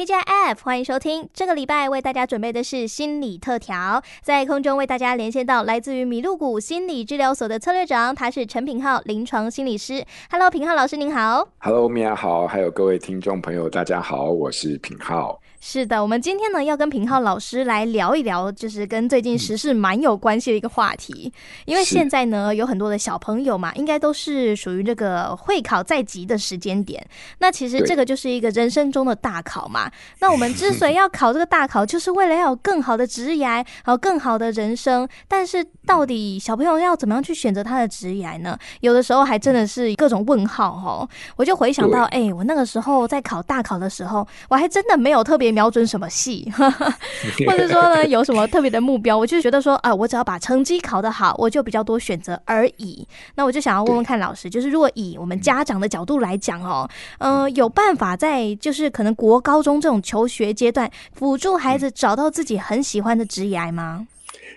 tgf 欢迎收听。这个礼拜为大家准备的是心理特调，在空中为大家连线到来自于麋鹿谷心理治疗所的策略长，他是陈品浩临床心理师。Hello，品浩老师您好。Hello，米娅好，还有各位听众朋友，大家好，我是品浩。是的，我们今天呢要跟平浩老师来聊一聊，就是跟最近时事蛮有关系的一个话题。因为现在呢有很多的小朋友嘛，应该都是属于这个会考在即的时间点。那其实这个就是一个人生中的大考嘛。那我们之所以要考这个大考，就是为了要有更好的职业，还有更好的人生。但是到底小朋友要怎么样去选择他的职业呢？有的时候还真的是各种问号哦。我就回想到，哎、欸，我那个时候在考大考的时候，我还真的没有特别。瞄准什么系，或者说呢，有什么特别的目标？我就觉得说啊，我只要把成绩考得好，我就比较多选择而已。那我就想要问问看老师，就是如果以我们家长的角度来讲哦，嗯、呃，有办法在就是可能国高中这种求学阶段，辅助孩子找到自己很喜欢的职业吗？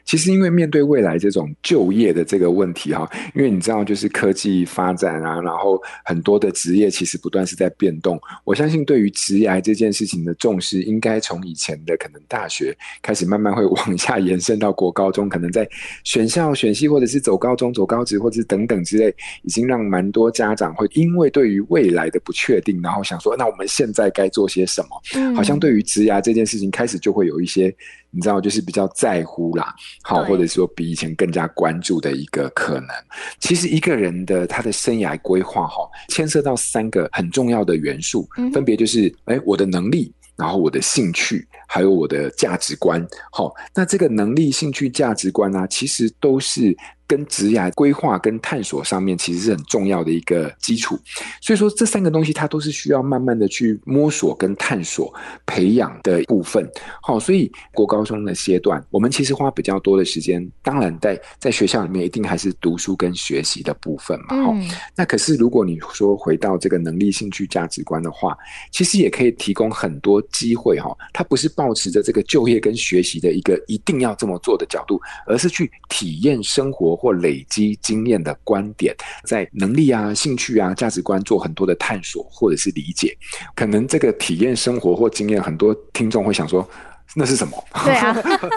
其实，因为面对未来这种就业的这个问题哈，因为你知道，就是科技发展啊，然后很多的职业其实不断是在变动。我相信，对于职业这件事情的重视，应该从以前的可能大学开始，慢慢会往下延伸到国高中，可能在选校、选系，或者是走高中、走高职，或者是等等之类，已经让蛮多家长会因为对于未来的不确定，然后想说，那我们现在该做些什么？好像对于职业这件事情，开始就会有一些。你知道，就是比较在乎啦，好，或者说比以前更加关注的一个可能。其实一个人的他的生涯规划，哈，牵涉到三个很重要的元素，分别就是，哎，我的能力，然后我的兴趣，还有我的价值观。好，那这个能力、兴趣、价值观啊，其实都是。跟职涯规划跟探索上面，其实是很重要的一个基础。所以说，这三个东西它都是需要慢慢的去摸索跟探索、培养的部分。好，所以国高中的阶段，我们其实花比较多的时间。当然，在在学校里面，一定还是读书跟学习的部分嘛。好，那可是如果你说回到这个能力、兴趣、价值观的话，其实也可以提供很多机会哈。它不是保持着这个就业跟学习的一个一定要这么做的角度，而是去体验生活。或累积经验的观点，在能力啊、兴趣啊、价值观做很多的探索或者是理解，可能这个体验生活或经验，很多听众会想说。那是什么？对啊，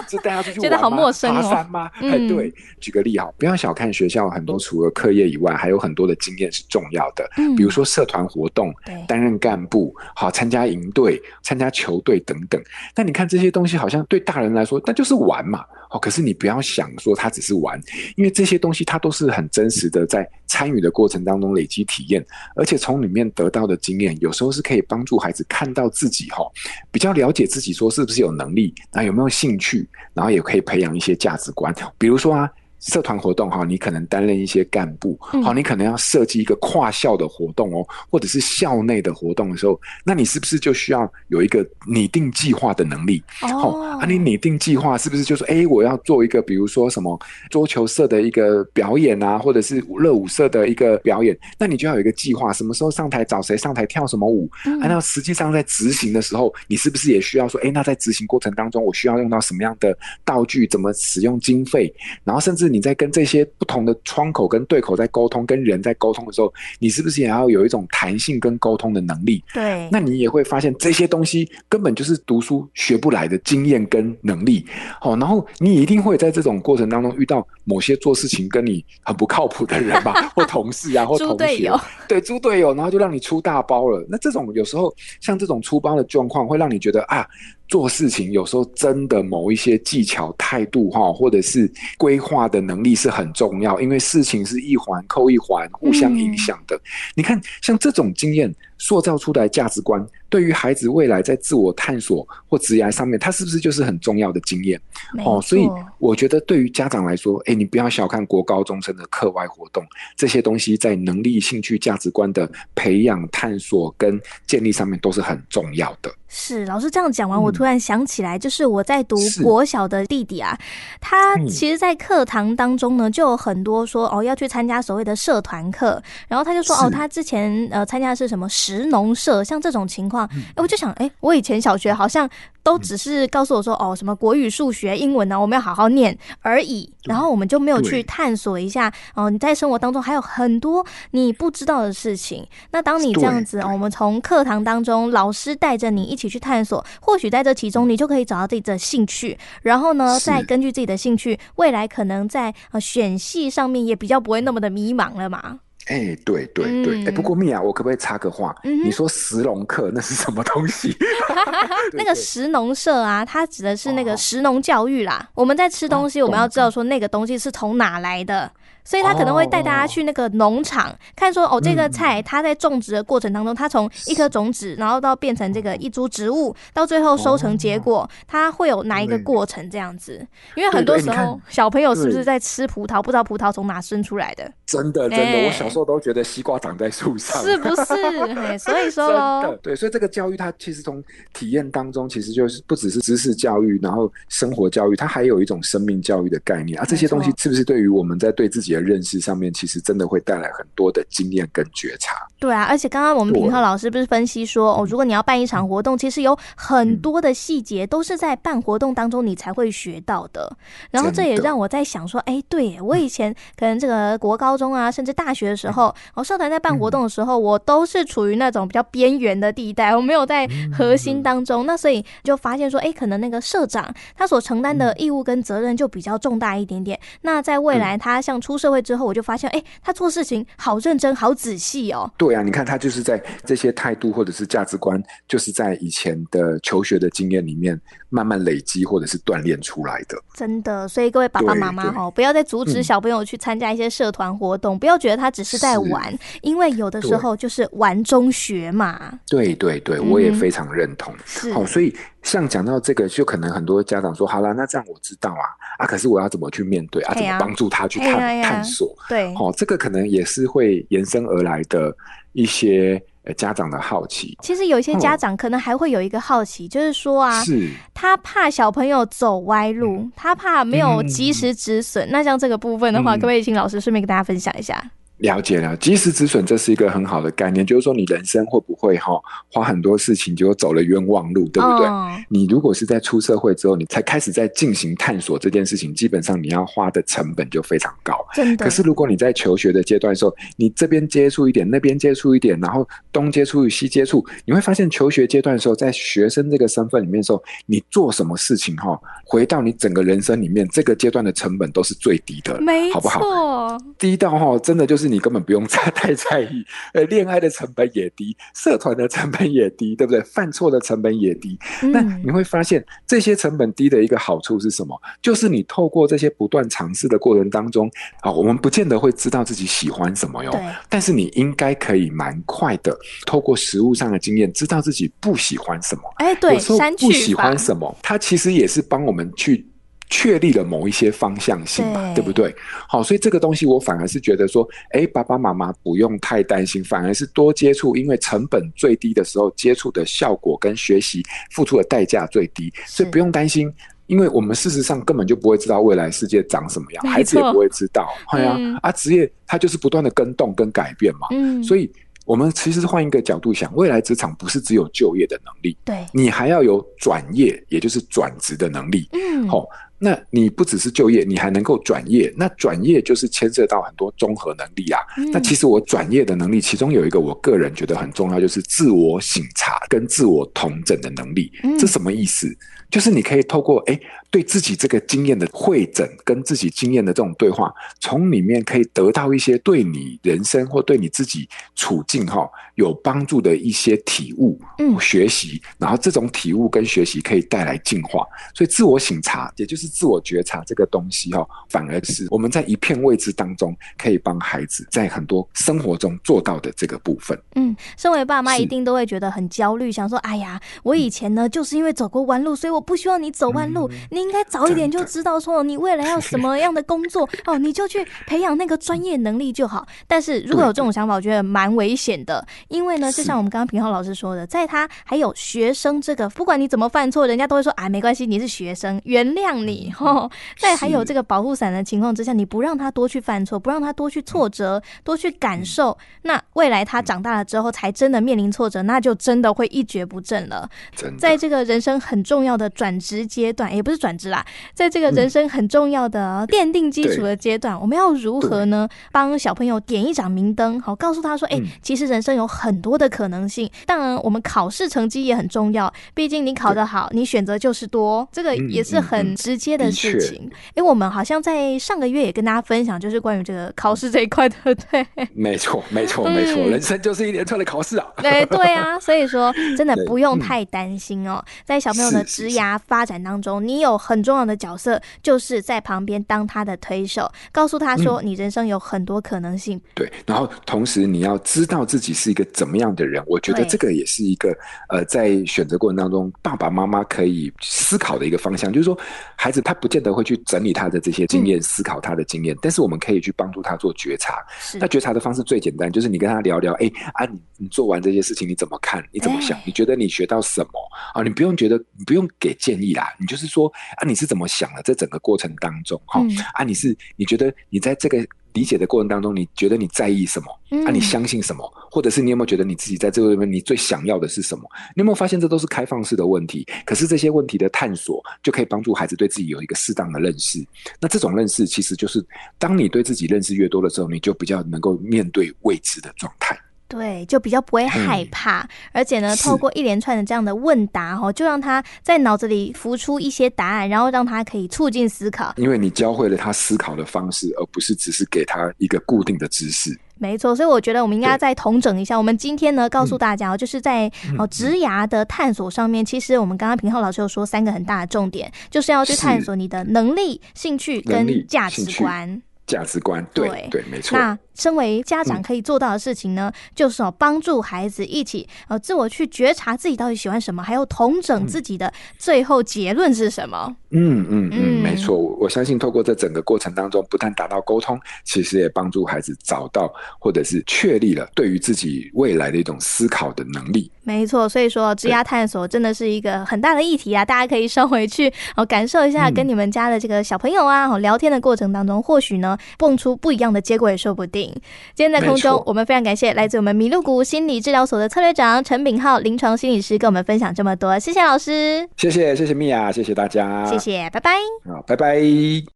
是带他出去玩吗？觉得好陌生哦。爬山吗？哎、嗯，对，举个例哈，不要小看学校很多，除了课业以外，还有很多的经验是重要的。嗯，比如说社团活动，担任干部，好，参加营队、参加球队等等。但你看这些东西，好像对大人来说，那就是玩嘛。哦，可是你不要想说他只是玩，因为这些东西他都是很真实的，在参与的过程当中累积体验，而且从里面得到的经验，有时候是可以帮助孩子看到自己哈，比较了解自己，说是不是有能力，那有没有兴趣，然后也可以培养一些价值观，比如说啊。社团活动哈，你可能担任一些干部，好，你可能要设计一个跨校的活动哦，或者是校内的活动的时候，那你是不是就需要有一个拟定计划的能力？哦，啊，你拟定计划是不是就说，哎，我要做一个，比如说什么桌球社的一个表演啊，或者是热舞社的一个表演，那你就要有一个计划，什么时候上台找谁上台跳什么舞？嗯，啊，那实际上在执行的时候，你是不是也需要说，哎，那在执行过程当中，我需要用到什么样的道具？怎么使用经费？然后甚至。你在跟这些不同的窗口跟对口在沟通，跟人在沟通的时候，你是不是也要有一种弹性跟沟通的能力？对，那你也会发现这些东西根本就是读书学不来的经验跟能力。好，然后你一定会在这种过程当中遇到某些做事情跟你很不靠谱的人吧，或同事啊，或 同学，对，猪队友，然后就让你出大包了。那这种有时候像这种出包的状况，会让你觉得啊。做事情有时候真的某一些技巧、态度哈，或者是规划的能力是很重要，因为事情是一环扣一环，互相影响的。嗯。你看，像这种经验塑造出来价值观，对于孩子未来在自我探索或职业上面，他是不是就是很重要的经验？哦，所以我觉得对于家长来说，哎，你不要小看国高中生的课外活动，这些东西在能力、兴趣、价值观的培养、探索跟建立上面都是很重要的。是老师这样讲完，我突然想起来，就是我在读国小的弟弟啊，他其实，在课堂当中呢，就有很多说哦要去参加所谓的社团课，然后他就说哦，他之前呃参加的是什么诗食农社，像这种情况，哎、嗯，我就想，哎，我以前小学好像都只是告诉我说，哦，什么国语、数学、英文呢，我们要好好念而已，然后我们就没有去探索一下，哦，你在生活当中还有很多你不知道的事情。那当你这样子，哦、我们从课堂当中，老师带着你一起去探索，或许在这其中，你就可以找到自己的兴趣，然后呢，再根据自己的兴趣，未来可能在呃选系上面也比较不会那么的迷茫了嘛。哎、欸，对对对，哎、嗯欸，不过米娅，我可不可以插个话？嗯、你说石农课那是什么东西？那个石农社啊，它指的是那个石农教育啦。哦、我们在吃东西，我们要知道说那个东西是从哪来的。所以他可能会带大家去那个农场，看说哦，这个菜它在种植的过程当中，它从一颗种子，然后到变成这个一株植物，到最后收成结果，它会有哪一个过程这样子？因为很多时候小朋友是不是在吃葡萄，不知道葡萄从哪生出来的？真的真的，我小时候都觉得西瓜长在树上，是不是？所以说喽，对，所以这个教育它其实从体验当中，其实就是不只是知识教育，然后生活教育，它还有一种生命教育的概念啊。这些东西是不是对于我们在对自己的认识上面，其实真的会带来很多的经验跟觉察。对啊，而且刚刚我们平浩老师不是分析说，哦，如果你要办一场活动，其实有很多的细节都是在办活动当中你才会学到的。然后这也让我在想说，哎，对我以前可能这个国高中啊，甚至大学的时候，哦，社团在办活动的时候，我都是处于那种比较边缘的地带，我没有在核心当中。那所以就发现说，哎，可能那个社长他所承担的义务跟责任就比较重大一点点。那在未来他像出社会之后，我就发现，哎，他做事情好认真、好仔细哦。对啊，你看他就是在这些态度或者是价值观，就是在以前的求学的经验里面慢慢累积或者是锻炼出来的。真的，所以各位爸爸妈妈哦，不要再阻止小朋友去参加一些社团活动，嗯、不要觉得他只是在玩，因为有的时候就是玩中学嘛。对对对，我也非常认同。好、嗯哦，所以像讲到这个，就可能很多家长说，好啦，那这样我知道啊，啊，可是我要怎么去面对啊？怎么帮助他去探探索？对，好、哦，这个可能也是会延伸而来的一些呃家长的好奇。其实有一些家长可能还会有一个好奇，哦、就是说啊，是他怕小朋友走歪路，嗯、他怕没有及时止损。嗯、那像这个部分的话，可不可以请老师顺便跟大家分享一下？了解了，及时止损，这是一个很好的概念，就是说你人生会不会哈花很多事情，结果走了冤枉路，对不对？哦、你如果是在出社会之后，你才开始在进行探索这件事情，基本上你要花的成本就非常高。真的。可是如果你在求学的阶段的时候，你这边接触一点，那边接触一点，然后东接触与西接触，你会发现求学阶段的时候，在学生这个身份里面的时候，你做什么事情哈，回到你整个人生里面，这个阶段的成本都是最低的，没错，好不好？低到哈，真的就是。你根本不用太太在意，呃，恋爱的成本也低，社团的成本也低，对不对？犯错的成本也低。嗯、那你会发现，这些成本低的一个好处是什么？就是你透过这些不断尝试的过程当中，啊，我们不见得会知道自己喜欢什么哟。对但是你应该可以蛮快的，透过实物上的经验，知道自己不喜欢什么。哎，对，有时候不喜欢什么，它其实也是帮我们去。确立了某一些方向性嘛，对，对不对？好，所以这个东西我反而是觉得说，哎，爸爸妈妈不用太担心，反而是多接触，因为成本最低的时候，接触的效果跟学习付出的代价最低，所以不用担心，因为我们事实上根本就不会知道未来世界长什么样，孩子也不会知道，对呀，啊，职业它就是不断的更动跟改变嘛，嗯，所以。我们其实换一个角度想，未来职场不是只有就业的能力，对，你还要有转业，也就是转职的能力。嗯，好，那你不只是就业，你还能够转业，那转业就是牵涉到很多综合能力啊。嗯、那其实我转业的能力，其中有一个我个人觉得很重要，就是自我省察跟自我统整的能力。嗯、这什么意思？就是你可以透过诶对自己这个经验的汇整，跟自己经验的这种对话，从里面可以得到一些对你人生或对你自己处境哈有帮助的一些体悟、嗯，学习，然后这种体悟跟学习可以带来进化。所以自我醒察，也就是自我觉察这个东西哈，反而是我们在一片未知当中可以帮孩子在很多生活中做到的这个部分。嗯，身为爸妈一定都会觉得很焦虑，想说：哎呀，我以前呢就是因为走过弯路，所以我。我不希望你走弯路，你应该早一点就知道说你未来要什么样的工作 哦，你就去培养那个专业能力就好。但是如果有这种想法，我觉得蛮危险的，因为呢，就像我们刚刚平浩老师说的，在他还有学生这个，不管你怎么犯错，人家都会说啊，没关系，你是学生，原谅你。吼，在还有这个保护伞的情况之下，你不让他多去犯错，不让他多去挫折，多去感受，那未来他长大了之后，才真的面临挫折，那就真的会一蹶不振了。在这个人生很重要的转职阶段，也不是转职啦，在这个人生很重要的奠定基础的阶段，我们要如何呢？帮小朋友点一盏明灯，好，告诉他说，哎，其实人生有很多的可能性。当然，我们考试成绩也很重要，毕竟你考得好，你选择就是多，这个也是很直接的事情。哎，我们好像在上个月也跟大家分享，就是关于这个考试这一块的，对，没错，没错，没错，人生就是一连串的考试啊。对，对啊，所以说真的不用太担心哦，在小朋友的职涯发展当中，你有很重要的角色，就是在旁边当他的推手，告诉他说，你人生有很多可能性。对，然后同时你要知道自己是一个怎么样的人，我觉得这个也是一个呃，在选择过程当中，爸爸妈妈可以思考的一个方向，就是说，孩子他不见得会去整理他的这些经验，思考他的经验，但是我们可以去帮助他做觉察。那觉察的方式最简单，就是你跟他聊聊，哎，啊，你你做完这些事情你怎么看？你怎么想？你觉得你学到什么？啊，你不用觉得，你不用给建议啦，你就是说啊，你是怎么想的？在整个过程当中，哈，啊，你是你觉得你在这个。理解的过程当中，你觉得你在意什么？啊，你相信什么？或者是你有没有觉得你自己在这个里面，你最想要的是什么？你有没有发现这都是开放式的问题？可是这些问题的探索，就可以帮助孩子对自己有一个适当的认识。那这种认识，其实就是当你对自己认识越多的时候，你就比较能够面对未知的状态。对，就比较不会害怕，嗯、而且呢，透过一连串的这样的问答，哈，就让他在脑子里浮出一些答案，然后让他可以促进思考。因为你教会了他思考的方式，而不是只是给他一个固定的知识。没错，所以我觉得我们应该再统整一下。我们今天呢，告诉大家，就是在哦职涯的探索上面，其实我们刚刚平浩老师有说三个很大的重点，就是要去探索你的能力、兴趣跟价值观。价值观，对对，对，没错。那身为家长可以做到的事情呢，嗯、就是哦帮助孩子一起呃自我去觉察自己到底喜欢什么，还有统整自己的最后结论是什么。嗯嗯嗯，没错。我相信透过这整个过程当中，不但达到沟通，其实也帮助孩子找到或者是确立了对于自己未来的一种思考的能力。没错，所以说职涯探索真的是一个很大的议题啊！大家可以稍回去哦感受一下，跟你们家的这个小朋友啊，哦聊天的过程当中，或许呢。蹦出不一样的结果也说不定。今天在空中，我们非常感谢来自我们麋鹿谷心理治疗所的策略长陈炳浩临床心理师跟我们分享这么多，谢谢老师，谢谢谢谢米娅，谢谢大家，谢谢，拜拜，好，拜拜。